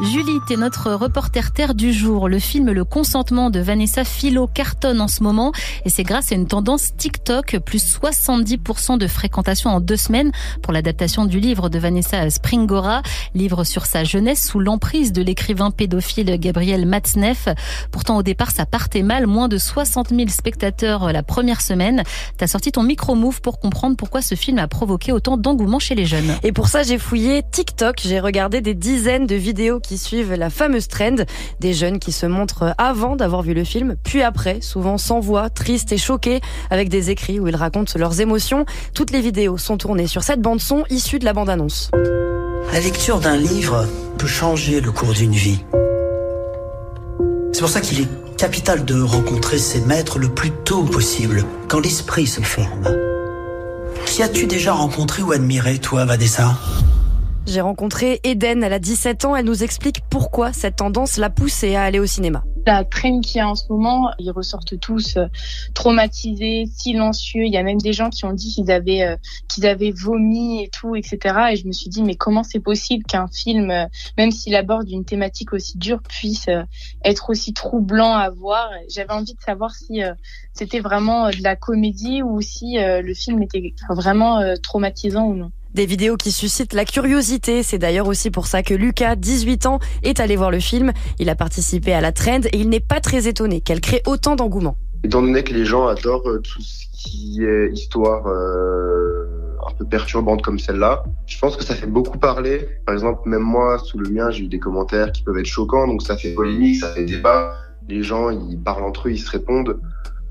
Julie, t'es notre reporter terre du jour. Le film Le consentement de Vanessa Philo cartonne en ce moment et c'est grâce à une tendance TikTok, plus 70% de fréquentation en deux semaines pour l'adaptation du livre de Vanessa Springora, livre sur sa jeunesse sous l'emprise de l'écrivain pédophile Gabriel Matzneff. Pourtant au départ ça partait mal, moins de 60 000 spectateurs la première semaine. T'as sorti ton micro-move pour comprendre pourquoi ce film a provoqué autant d'engouement chez les jeunes. Et pour ça j'ai fouillé TikTok, j'ai regardé des dizaines de vidéos suivent la fameuse trend des jeunes qui se montrent avant d'avoir vu le film, puis après, souvent sans voix, tristes et choqués, avec des écrits où ils racontent leurs émotions. Toutes les vidéos sont tournées sur cette bande son issue de la bande-annonce. La lecture d'un livre peut changer le cours d'une vie. C'est pour ça qu'il est capital de rencontrer ses maîtres le plus tôt possible, quand l'esprit se forme. Qui as-tu déjà rencontré ou admiré, toi, Vanessa? J'ai rencontré Eden, elle a 17 ans, elle nous explique pourquoi cette tendance l'a poussée à aller au cinéma. La traîne qu'il y a en ce moment, ils ressortent tous euh, traumatisés, silencieux. Il y a même des gens qui ont dit qu'ils avaient euh, qu'ils avaient vomi et tout, etc. Et je me suis dit mais comment c'est possible qu'un film, euh, même s'il aborde une thématique aussi dure, puisse être aussi troublant à voir? J'avais envie de savoir si c'était vraiment de la comédie ou si le film était vraiment traumatisant ou non. Des vidéos qui suscitent la curiosité. C'est d'ailleurs aussi pour ça que Lucas, 18 ans, est allé voir le film. Il a participé à la trend et il n'est pas très étonné qu'elle crée autant d'engouement. Étant donné que les gens adorent euh, tout ce qui est histoire euh, un peu perturbante comme celle-là, je pense que ça fait beaucoup parler. Par exemple, même moi, sous le mien, j'ai eu des commentaires qui peuvent être choquants, donc ça fait polémique, ça fait débat. Les gens, ils parlent entre eux, ils se répondent.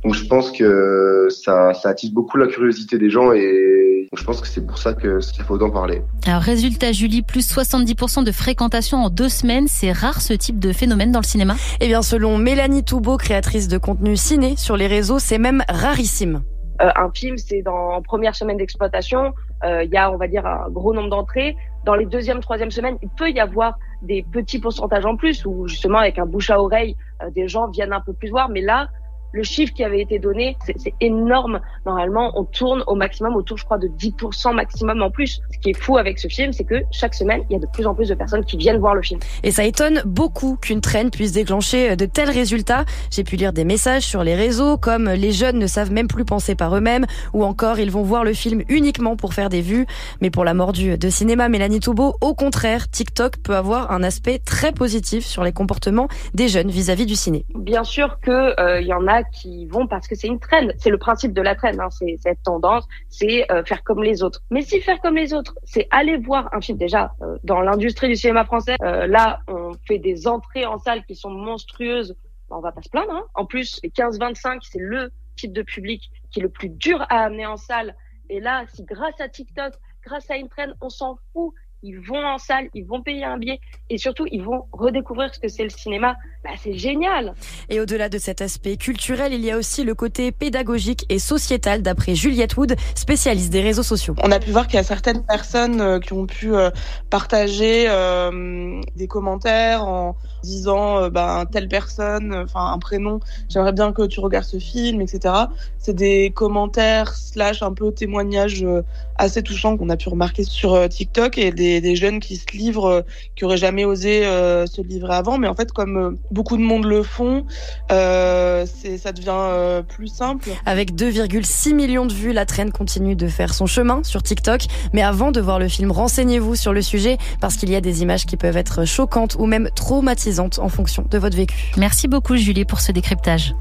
Donc je pense que ça, ça attise beaucoup la curiosité des gens et je pense que c'est pour ça que qu'il faut en parler. Alors résultat Julie, plus 70% de fréquentation en deux semaines, c'est rare ce type de phénomène dans le cinéma Eh bien selon Mélanie Toubeau, créatrice de contenu ciné sur les réseaux, c'est même rarissime. Euh, un film, c'est dans première semaine d'exploitation, euh, il y a on va dire un gros nombre d'entrées. Dans les deuxième, troisième semaines, il peut y avoir des petits pourcentages en plus où justement avec un bouche à oreille, euh, des gens viennent un peu plus voir. Mais là, le chiffre qui avait été donné, c'est énorme. Normalement, on tourne au maximum autour, je crois, de 10% maximum en plus. Ce qui est fou avec ce film, c'est que chaque semaine, il y a de plus en plus de personnes qui viennent voir le film. Et ça étonne beaucoup qu'une traîne puisse déclencher de tels résultats. J'ai pu lire des messages sur les réseaux comme les jeunes ne savent même plus penser par eux-mêmes ou encore ils vont voir le film uniquement pour faire des vues. Mais pour la mordue de cinéma Mélanie Toubeau, au contraire, TikTok peut avoir un aspect très positif sur les comportements des jeunes vis-à-vis du ciné. Bien sûr que euh, y en a qui vont parce que c'est une traîne. C'est le principe de la traîne, hein. c'est cette tendance, c'est euh, faire comme les autres. Mais si faire comme les autres, c'est aller voir un film déjà euh, dans l'industrie du cinéma français. Euh, là, on fait des entrées en salle qui sont monstrueuses. On va pas se plaindre. Hein. En plus, les 15-25, c'est le type de public qui est le plus dur à amener en salle. Et là, si grâce à TikTok, grâce à une traîne, on s'en fout ils vont en salle, ils vont payer un billet et surtout ils vont redécouvrir ce que c'est le cinéma. Bah, c'est génial. Et au-delà de cet aspect culturel, il y a aussi le côté pédagogique et sociétal d'après Juliette Wood, spécialiste des réseaux sociaux. On a pu voir qu'il y a certaines personnes euh, qui ont pu euh, partager euh, des commentaires en disant bah, telle personne, enfin un prénom, j'aimerais bien que tu regardes ce film, etc. C'est des commentaires slash un peu témoignages assez touchants qu'on a pu remarquer sur TikTok et des des, jeunes qui se livrent, euh, qui auraient jamais osé euh, se livrer avant. Mais en fait, comme euh, beaucoup de monde le font, ça devient plus simple. Avec 2,6 millions de vues, la traîne continue de faire son chemin sur TikTok. Mais avant de voir le film, renseignez-vous sur le sujet parce qu'il y a des images qui peuvent être choquantes ou même traumatisantes en fonction de votre vécu. Merci beaucoup Julie pour ce décryptage.